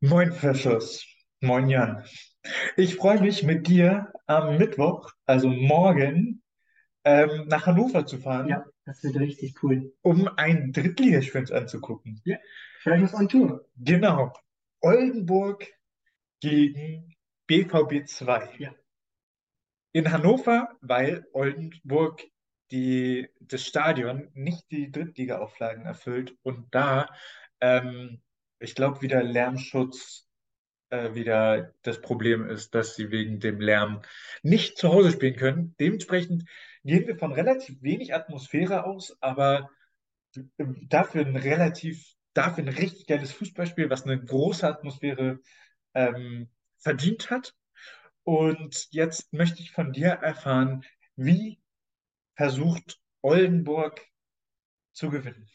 Moin, Precious. Moin, Jan. Ich freue mich, mit dir am Mittwoch, also morgen, ähm, nach Hannover zu fahren, Ja, das wird richtig cool. um ein Drittligaspiel anzugucken. Ja, Fridays on Tour. Genau. Oldenburg gegen BVB 2. Ja, In Hannover, weil Oldenburg die, das Stadion nicht die Drittliga-Auflagen erfüllt und da, ähm, ich glaube, wieder Lärmschutz äh, wieder das Problem ist, dass sie wegen dem Lärm nicht zu Hause spielen können. Dementsprechend gehen wir von relativ wenig Atmosphäre aus, aber äh, dafür ein relativ, dafür ein richtig geiles Fußballspiel, was eine große Atmosphäre ähm, verdient hat. Und jetzt möchte ich von dir erfahren, wie versucht Oldenburg zu gewinnen?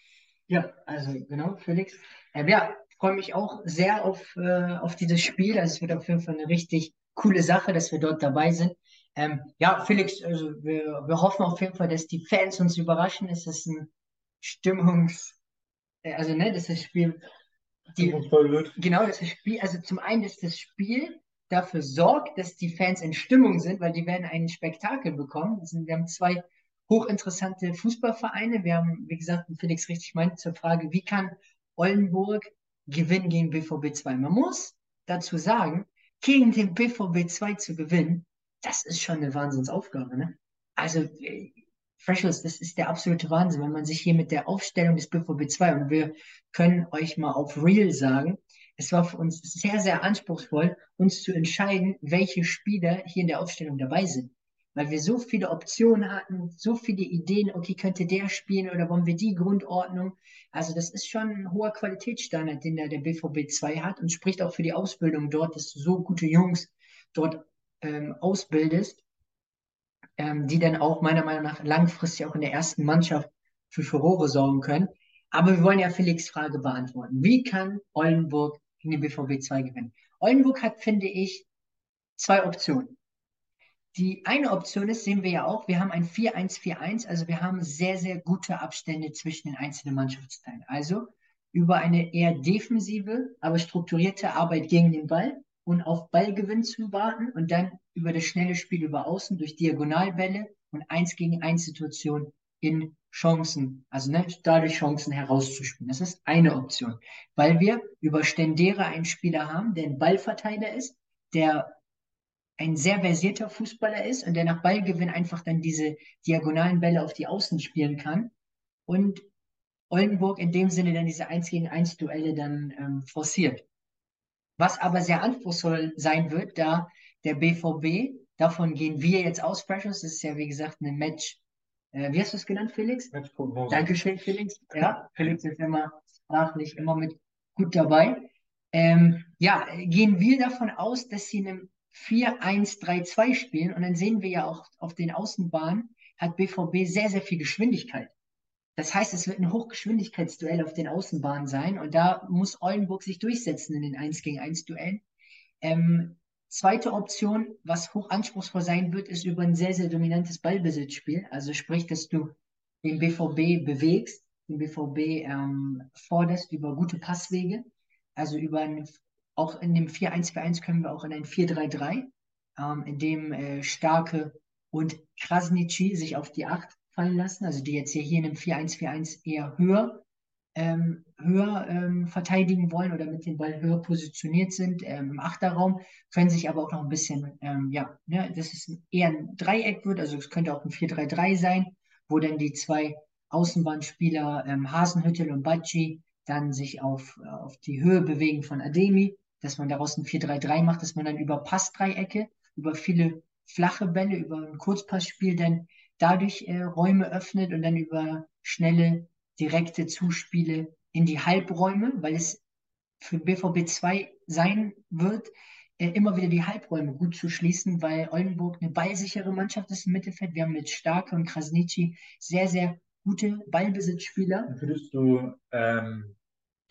ja, also genau, Felix. Ähm, ja, freue mich auch sehr auf, äh, auf dieses Spiel. Also es wird auf jeden Fall eine richtig coole Sache, dass wir dort dabei sind. Ähm, ja, Felix, also wir, wir hoffen auf jeden Fall, dass die Fans uns überraschen. Es ist ein Stimmungs, äh, also ne, dass das Spiel, die, genau, das Spiel, also zum einen, dass das Spiel dafür sorgt, dass die Fans in Stimmung sind, weil die werden ein Spektakel bekommen. Sind, wir haben zwei hochinteressante Fußballvereine. Wir haben, wie gesagt, Felix richtig meint, zur Frage, wie kann Oldenburg gewinnen gegen BVB 2? Man muss dazu sagen, gegen den BVB 2 zu gewinnen, das ist schon eine Wahnsinnsaufgabe, ne? Also, äh, Freshers, das ist der absolute Wahnsinn, wenn man sich hier mit der Aufstellung des BVB 2 und wir können euch mal auf Real sagen, es war für uns sehr, sehr anspruchsvoll, uns zu entscheiden, welche Spieler hier in der Aufstellung dabei sind weil wir so viele Optionen hatten, so viele Ideen, okay, könnte der spielen oder wollen wir die Grundordnung? Also das ist schon ein hoher Qualitätsstandard, den da der BVB 2 hat und spricht auch für die Ausbildung dort, dass du so gute Jungs dort ähm, ausbildest, ähm, die dann auch meiner Meinung nach langfristig auch in der ersten Mannschaft für Furore sorgen können. Aber wir wollen ja Felix' Frage beantworten. Wie kann Oldenburg gegen den BVB 2 gewinnen? Oldenburg hat, finde ich, zwei Optionen. Die eine Option ist, sehen wir ja auch, wir haben ein 4-1-4-1, also wir haben sehr, sehr gute Abstände zwischen den einzelnen Mannschaftsteilen. Also über eine eher defensive, aber strukturierte Arbeit gegen den Ball und auf Ballgewinn zu warten und dann über das schnelle Spiel über Außen durch Diagonalbälle und 1 gegen 1 Situationen in Chancen, also ne, dadurch Chancen herauszuspielen. Das ist eine Option, weil wir über Stendera einen Spieler haben, der ein Ballverteiler ist, der ein sehr versierter Fußballer ist und der nach Ballgewinn einfach dann diese diagonalen Bälle auf die Außen spielen kann und Oldenburg in dem Sinne dann diese 1 gegen 1 Duelle dann ähm, forciert. Was aber sehr anspruchsvoll sein wird, da der BVB, davon gehen wir jetzt aus, Precious, das ist ja wie gesagt eine Match, äh, wie hast du es genannt, Felix? Matchprognose. Dankeschön, Felix. Ja, Felix ist immer sprachlich immer mit gut dabei. Ähm, ja, gehen wir davon aus, dass sie in einem 4-1-3-2 spielen und dann sehen wir ja auch auf den Außenbahnen hat BVB sehr, sehr viel Geschwindigkeit. Das heißt, es wird ein Hochgeschwindigkeitsduell auf den Außenbahnen sein und da muss Oldenburg sich durchsetzen in den 1 gegen 1 Duellen. Ähm, zweite Option, was hoch anspruchsvoll sein wird, ist über ein sehr, sehr dominantes Ballbesitzspiel. Also sprich, dass du den BVB bewegst, den BVB ähm, forderst über gute Passwege, also über ein, auch in dem 4-1-4-1 können wir auch in ein 4-3-3, ähm, in dem äh, Starke und Krasniqi sich auf die 8 fallen lassen, also die jetzt hier, in einem 4-1-4-1 eher höher, ähm, höher ähm, verteidigen wollen oder mit dem Ball höher positioniert sind ähm, im Achterraum, können sich aber auch noch ein bisschen, ähm, ja, ne, dass es eher ein Dreieck wird, also es könnte auch ein 4-3-3 sein, wo dann die zwei Außenbahnspieler ähm, Hasenhüttel und Bacci dann sich auf, äh, auf die Höhe bewegen von Ademi, dass man daraus ein 4-3-3 macht, dass man dann über Passdreiecke, über viele flache Bälle, über ein Kurzpassspiel dann dadurch äh, Räume öffnet und dann über schnelle, direkte Zuspiele in die Halbräume, weil es für BVB 2 sein wird, äh, immer wieder die Halbräume gut zu schließen, weil Oldenburg eine ballsichere Mannschaft ist im Mittelfeld. Wir haben mit Starke und Krasniqi sehr, sehr gute Ballbesitzspieler. Würdest du ähm,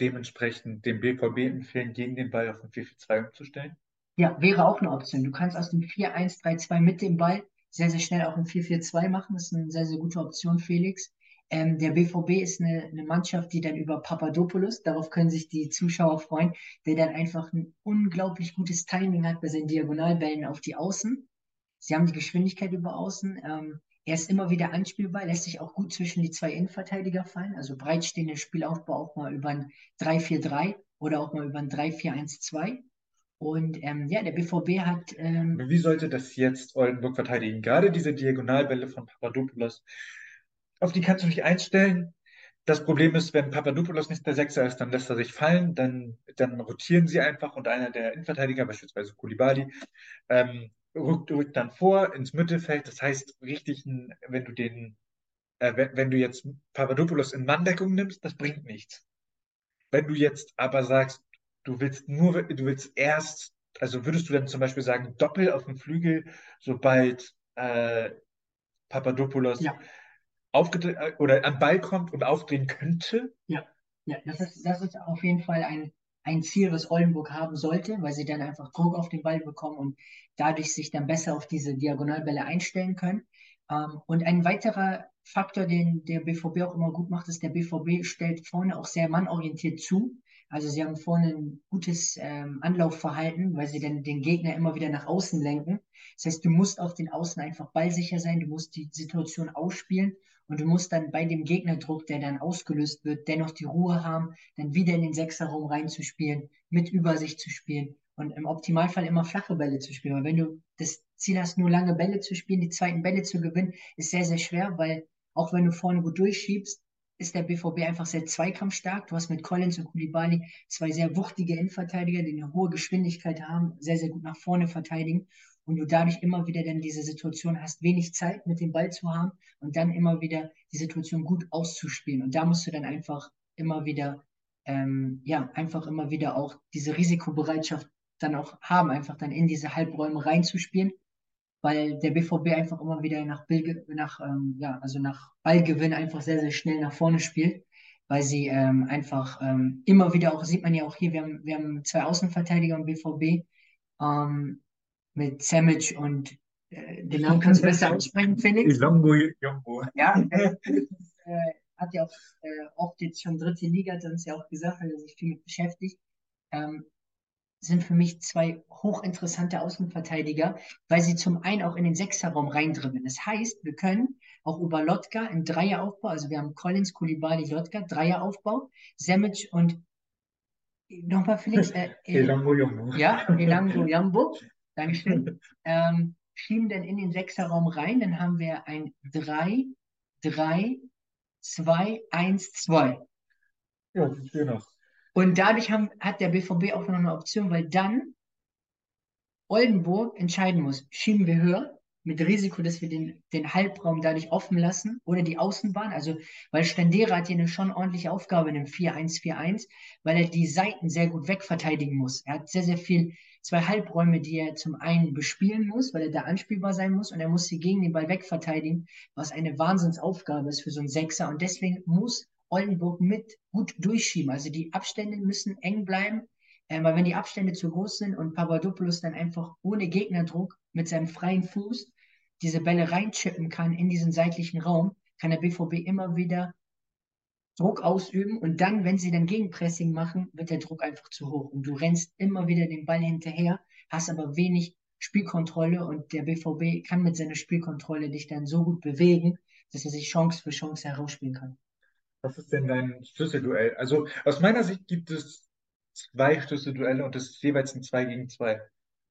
dementsprechend dem BVB empfehlen, gegen den Ball auf ein 4-4-2 umzustellen? Ja, wäre auch eine Option. Du kannst aus dem 4-1-3-2 mit dem Ball sehr, sehr schnell auch ein 4-4-2 machen. Das ist eine sehr, sehr gute Option, Felix. Ähm, der BVB ist eine, eine Mannschaft, die dann über Papadopoulos, darauf können sich die Zuschauer freuen, der dann einfach ein unglaublich gutes Timing hat bei seinen Diagonalbällen auf die Außen. Sie haben die Geschwindigkeit über Außen. Ähm, er ist immer wieder anspielbar, lässt sich auch gut zwischen die zwei Innenverteidiger fallen, also breitstehender Spielaufbau auch mal über ein 3-4-3 oder auch mal über ein 3-4-1-2. Und ähm, ja, der BVB hat. Ähm, Wie sollte das jetzt Oldenburg verteidigen? Gerade diese Diagonalbälle von Papadopoulos, auf die kannst du dich einstellen. Das Problem ist, wenn Papadopoulos nicht der Sechser ist, dann lässt er sich fallen, dann, dann rotieren sie einfach und einer der Innenverteidiger, beispielsweise Koulibaly, ähm, rückt, rückt dann vor ins Mittelfeld. Das heißt, richtig, wenn du den, äh, wenn, wenn du jetzt Papadopoulos in Manndeckung nimmst, das bringt nichts. Wenn du jetzt aber sagst, du willst nur, du willst erst, also würdest du dann zum Beispiel sagen, Doppel auf dem Flügel, sobald äh, Papadopoulos ja, aufgedreht oder am Ball kommt und aufdrehen könnte? ja, ja, das ist, das ist auf jeden Fall ein, ein Ziel, was Oldenburg haben sollte, weil sie dann einfach Druck auf den Ball bekommen und dadurch sich dann besser auf diese Diagonalbälle einstellen können. Ähm, und ein weiterer Faktor, den der BVB auch immer gut macht, ist, der BVB stellt vorne auch sehr mannorientiert zu. Also sie haben vorne ein gutes ähm, Anlaufverhalten, weil sie dann den Gegner immer wieder nach außen lenken. Das heißt, du musst auf den Außen einfach ballsicher sein, du musst die Situation ausspielen und du musst dann bei dem Gegnerdruck, der dann ausgelöst wird, dennoch die Ruhe haben, dann wieder in den Sechserraum reinzuspielen, mit Übersicht zu spielen und im Optimalfall immer flache Bälle zu spielen. Weil wenn du das Ziel hast, nur lange Bälle zu spielen, die zweiten Bälle zu gewinnen, ist sehr, sehr schwer, weil auch wenn du vorne gut durchschiebst, ist der BVB einfach sehr zweikampfstark. Du hast mit Collins und Koulibaly zwei sehr wuchtige Innenverteidiger, die eine hohe Geschwindigkeit haben, sehr, sehr gut nach vorne verteidigen und du dadurch immer wieder dann diese Situation hast, wenig Zeit mit dem Ball zu haben und dann immer wieder die Situation gut auszuspielen. Und da musst du dann einfach immer wieder, ähm, ja, einfach immer wieder auch diese Risikobereitschaft dann auch haben, einfach dann in diese Halbräume reinzuspielen weil der BVB einfach immer wieder nach, Bill, nach, ähm, ja, also nach Ballgewinn einfach sehr, sehr schnell nach vorne spielt, weil sie ähm, einfach ähm, immer wieder auch, sieht man ja auch hier, wir haben, wir haben zwei Außenverteidiger im BVB ähm, mit Samic und äh, den Namen kannst du besser aussprechen, Felix. Ilongo Jombo. Ja, äh, hat ja auch äh, oft jetzt schon dritte Liga, hat uns ja auch gesagt, weil er sich viel mit beschäftigt. Ähm, sind für mich zwei hochinteressante Außenverteidiger, weil sie zum einen auch in den Sechserraum reindribbeln. Das heißt, wir können auch über Lotka im Dreieraufbau, also wir haben Collins, Koulibaly, Lotka, Dreieraufbau, Semic und nochmal Felix, äh, Elango Jumbo. ja, Elango Jambo, Dankeschön, ähm, schieben dann in den Sechserraum rein, dann haben wir ein 3, 3, 2, 1, 2. Ja, aus. Und dadurch haben, hat der BVB auch noch eine Option, weil dann Oldenburg entscheiden muss, schieben wir höher, mit Risiko, dass wir den, den Halbraum dadurch offen lassen oder die Außenbahn. Also, weil Stendera hat hier eine schon ordentliche Aufgabe in einem 4-1-4-1, weil er die Seiten sehr gut wegverteidigen muss. Er hat sehr, sehr viel, zwei Halbräume, die er zum einen bespielen muss, weil er da anspielbar sein muss und er muss sie gegen den Ball wegverteidigen, was eine Wahnsinnsaufgabe ist für so einen Sechser. Und deswegen muss Oldenburg mit gut durchschieben. Also die Abstände müssen eng bleiben, äh, weil wenn die Abstände zu groß sind und Papadopoulos dann einfach ohne Gegnerdruck mit seinem freien Fuß diese Bälle reinchippen kann in diesen seitlichen Raum, kann der BVB immer wieder Druck ausüben und dann, wenn sie dann Gegenpressing machen, wird der Druck einfach zu hoch und du rennst immer wieder den Ball hinterher, hast aber wenig Spielkontrolle und der BVB kann mit seiner Spielkontrolle dich dann so gut bewegen, dass er sich Chance für Chance herausspielen kann. Was ist denn dein Schlüsselduell? Also aus meiner Sicht gibt es zwei Schlüsselduelle und das ist jeweils ein 2 gegen 2.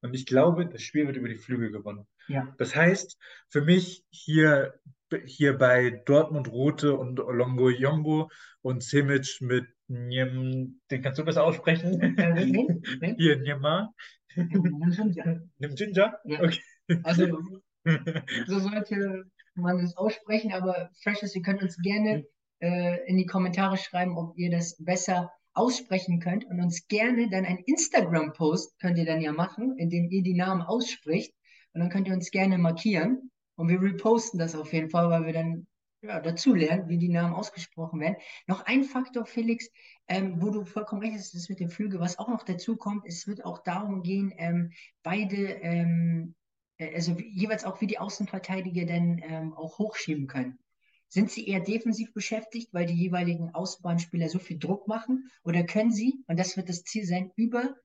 Und ich glaube, das Spiel wird über die Flügel gewonnen. Ja. Das heißt, für mich hier, hier bei Dortmund Rote und Olongo Yombo und Simic mit Njem, den kannst du besser aussprechen? Äh. Hier, Njema. Ja. Ginger? Ja. Okay. Also, so sollte man es aussprechen, aber Freshes, ihr könnt uns gerne äh, in die Kommentare schreiben, ob ihr das besser aussprechen könnt und uns gerne dann ein Instagram-Post könnt ihr dann ja machen, in dem ihr die Namen ausspricht und dann könnt ihr uns gerne markieren und wir reposten das auf jeden Fall, weil wir dann ja, dazu lernen, wie die Namen ausgesprochen werden. Noch ein Faktor, Felix, ähm, wo du vollkommen recht hast, das mit dem Flügel, was auch noch dazu kommt, es wird auch darum gehen, ähm, beide, ähm, äh, also jeweils auch wie die Außenverteidiger dann ähm, auch hochschieben können. Sind sie eher defensiv beschäftigt, weil die jeweiligen Außenbahnspieler so viel Druck machen? Oder können sie, und das wird das Ziel sein, über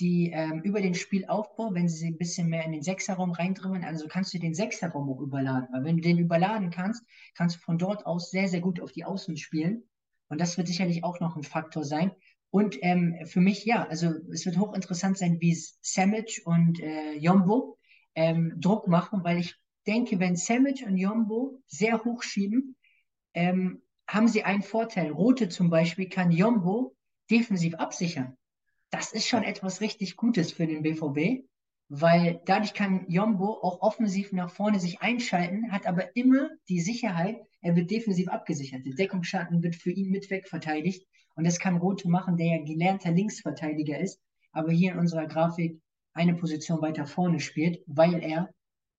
die ähm, über den Spielaufbau, wenn sie ein bisschen mehr in den Sechserraum reindrimmen, also kannst du den Sechserraum auch überladen. Weil wenn du den überladen kannst, kannst du von dort aus sehr, sehr gut auf die Außen spielen. Und das wird sicherlich auch noch ein Faktor sein. Und ähm, für mich, ja, also es wird hochinteressant sein, wie Samic und äh, Jombo ähm, Druck machen, weil ich denke, wenn Samic und Jombo sehr hoch schieben, ähm, haben sie einen Vorteil. Rote zum Beispiel kann Jombo defensiv absichern. Das ist schon etwas richtig Gutes für den BVB, weil dadurch kann Jombo auch offensiv nach vorne sich einschalten, hat aber immer die Sicherheit, er wird defensiv abgesichert. Der Deckungsschatten wird für ihn mit wegverteidigt und das kann Rote machen, der ja gelernter Linksverteidiger ist, aber hier in unserer Grafik eine Position weiter vorne spielt, weil er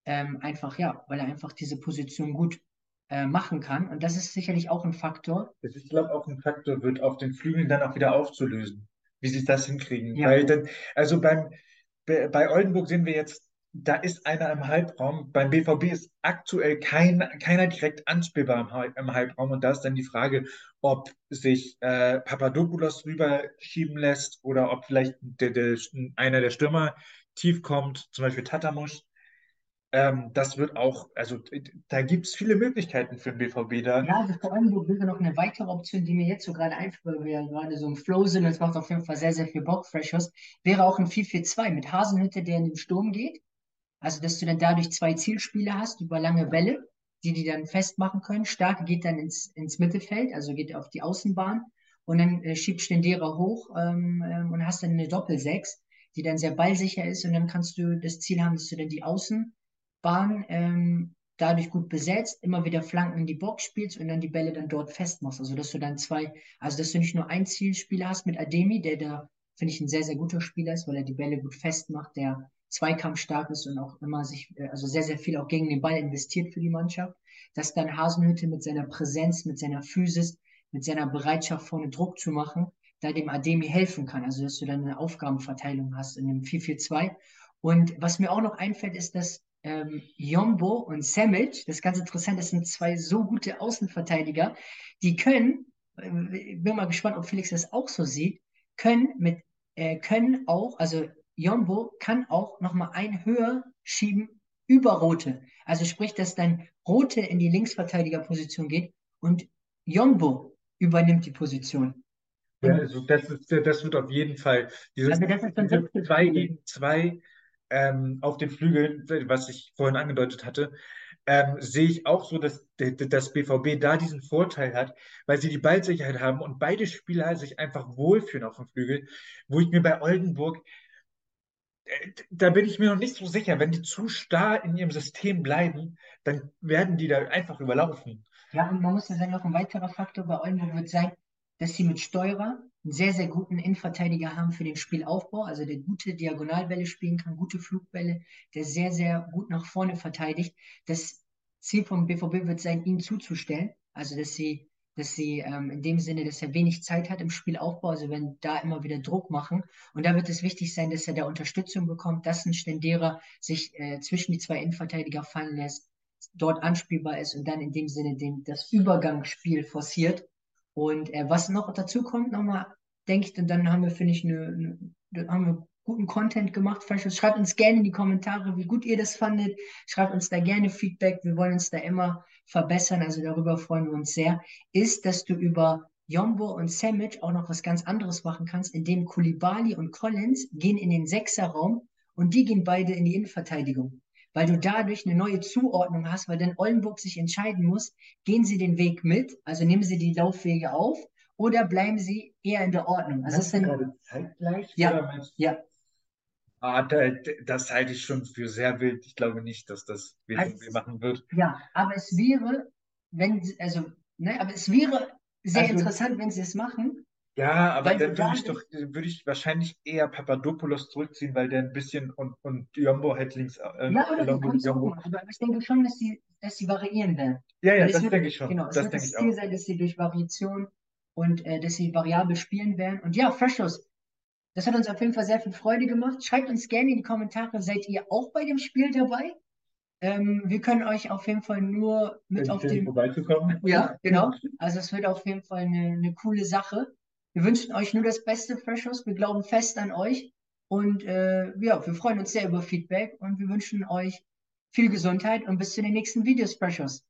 ähm, einfach, ja, weil er einfach diese Position gut äh, machen kann. Und das ist sicherlich auch ein Faktor. Ich glaube, auch ein Faktor wird auf den Flügeln dann auch wieder aufzulösen wie sie das hinkriegen. Ja. Weil dann, also beim, bei Oldenburg sehen wir jetzt, da ist einer im Halbraum. Beim BVB ist aktuell kein, keiner direkt anspielbar im, im Halbraum. Und da ist dann die Frage, ob sich äh, Papadopoulos rüberschieben lässt oder ob vielleicht der, der, einer der Stürmer tief kommt, zum Beispiel Tatamusch. Ähm, das wird auch, also da gibt es viele Möglichkeiten für den BVB da. Ja, vor allem wäre noch eine weitere Option, die mir jetzt so gerade einfällt, weil wir gerade so im Flow sind und es macht auf jeden Fall sehr, sehr viel Bock, Freshers, wäre auch ein 4-4-2 mit Hasenhütte, der in den Sturm geht. Also, dass du dann dadurch zwei Zielspieler hast über lange Bälle, die die dann festmachen können. Stark geht dann ins, ins Mittelfeld, also geht auf die Außenbahn und dann äh, schiebt Stendera hoch ähm, ähm, und hast dann eine Doppel-6, die dann sehr ballsicher ist und dann kannst du das Ziel haben, dass du dann die Außen Bahn ähm, dadurch gut besetzt, immer wieder Flanken in die Box spielst und dann die Bälle dann dort festmachst. Also dass du dann zwei, also dass du nicht nur ein Zielspieler hast mit Ademi, der da, finde ich, ein sehr, sehr guter Spieler ist, weil er die Bälle gut festmacht, der zweikampfstark ist und auch immer sich, äh, also sehr, sehr viel auch gegen den Ball investiert für die Mannschaft, dass dann Hasenhütte mit seiner Präsenz, mit seiner Physis, mit seiner Bereitschaft vorne Druck zu machen, da dem Ademi helfen kann. Also dass du dann eine Aufgabenverteilung hast in einem 4-4-2. Und was mir auch noch einfällt, ist, dass ähm, Jombo und Samic, das ist ganz interessant, das sind zwei so gute Außenverteidiger, die können, äh, bin mal gespannt, ob Felix das auch so sieht, können mit, äh, können auch, also Jombo kann auch nochmal ein höher schieben über Rote. Also sprich, dass dann Rote in die Linksverteidigerposition geht und Jombo übernimmt die Position. Ja, also das, ist, das wird auf jeden Fall dieses also das ist dann diese zwei gegen zwei ähm, auf den Flügeln, was ich vorhin angedeutet hatte, ähm, sehe ich auch so, dass das BVB da diesen Vorteil hat, weil sie die Ballsicherheit haben und beide Spieler sich einfach wohlfühlen auf dem Flügel, wo ich mir bei Oldenburg, äh, da bin ich mir noch nicht so sicher, wenn die zu starr in ihrem System bleiben, dann werden die da einfach überlaufen. Ja, und man muss ja sagen, noch ein weiterer Faktor bei Oldenburg wird sein, dass sie mit Steurer einen sehr, sehr guten Innenverteidiger haben für den Spielaufbau, also der gute Diagonalbälle spielen kann, gute Flugbälle, der sehr, sehr gut nach vorne verteidigt. Das Ziel vom BVB wird sein, ihn zuzustellen, also dass sie, dass sie ähm, in dem Sinne, dass er wenig Zeit hat im Spielaufbau, also wenn da immer wieder Druck machen. Und da wird es wichtig sein, dass er da Unterstützung bekommt, dass ein Stendera sich äh, zwischen die zwei Innenverteidiger fallen lässt, dort anspielbar ist und dann in dem Sinne den, das Übergangsspiel forciert und äh, was noch dazu kommt, nochmal, denke ich, dann haben wir, finde ich, eine, eine, haben wir guten Content gemacht. Schreibt uns gerne in die Kommentare, wie gut ihr das fandet. Schreibt uns da gerne Feedback. Wir wollen uns da immer verbessern. Also darüber freuen wir uns sehr. Ist, dass du über Jombo und Sandwich auch noch was ganz anderes machen kannst, indem Kulibali und Collins gehen in den Sechserraum und die gehen beide in die Innenverteidigung weil du dadurch eine neue Zuordnung hast, weil dann Oldenburg sich entscheiden muss, gehen sie den Weg mit, also nehmen sie die Laufwege auf oder bleiben sie eher in der Ordnung? Also ist gerade zeitgleich? Ja, ja. Ah, das halte ich schon für sehr wild. Ich glaube nicht, dass das BVB also, machen wird. Ja, aber es wäre, wenn, also, ne, aber es wäre sehr also, interessant, wenn sie es machen. Ja, aber weil dann würde ich doch, würde ich wahrscheinlich eher Papadopoulos zurückziehen, weil der ein bisschen und, und Jumbo halt links. Äh, ja, oder Jumbo, Jumbo. aber ich denke schon, dass sie, dass sie variieren werden. Ja, ja, das, das denke ich schon. Genau, es das wird das Ziel sein, dass sie durch Variation und äh, dass sie variabel spielen werden. Und ja, Freshos, das hat uns auf jeden Fall sehr viel Freude gemacht. Schreibt uns gerne in die Kommentare, seid ihr auch bei dem Spiel dabei? Ähm, wir können euch auf jeden Fall nur mit auf empfehlen, den. vorbeizukommen. Ja, genau. Also es wird auf jeden Fall eine, eine coole Sache. Wir wünschen euch nur das Beste, Freshers. Wir glauben fest an euch. Und äh, ja, wir freuen uns sehr über Feedback und wir wünschen euch viel Gesundheit und bis zu den nächsten Videos, Freshers.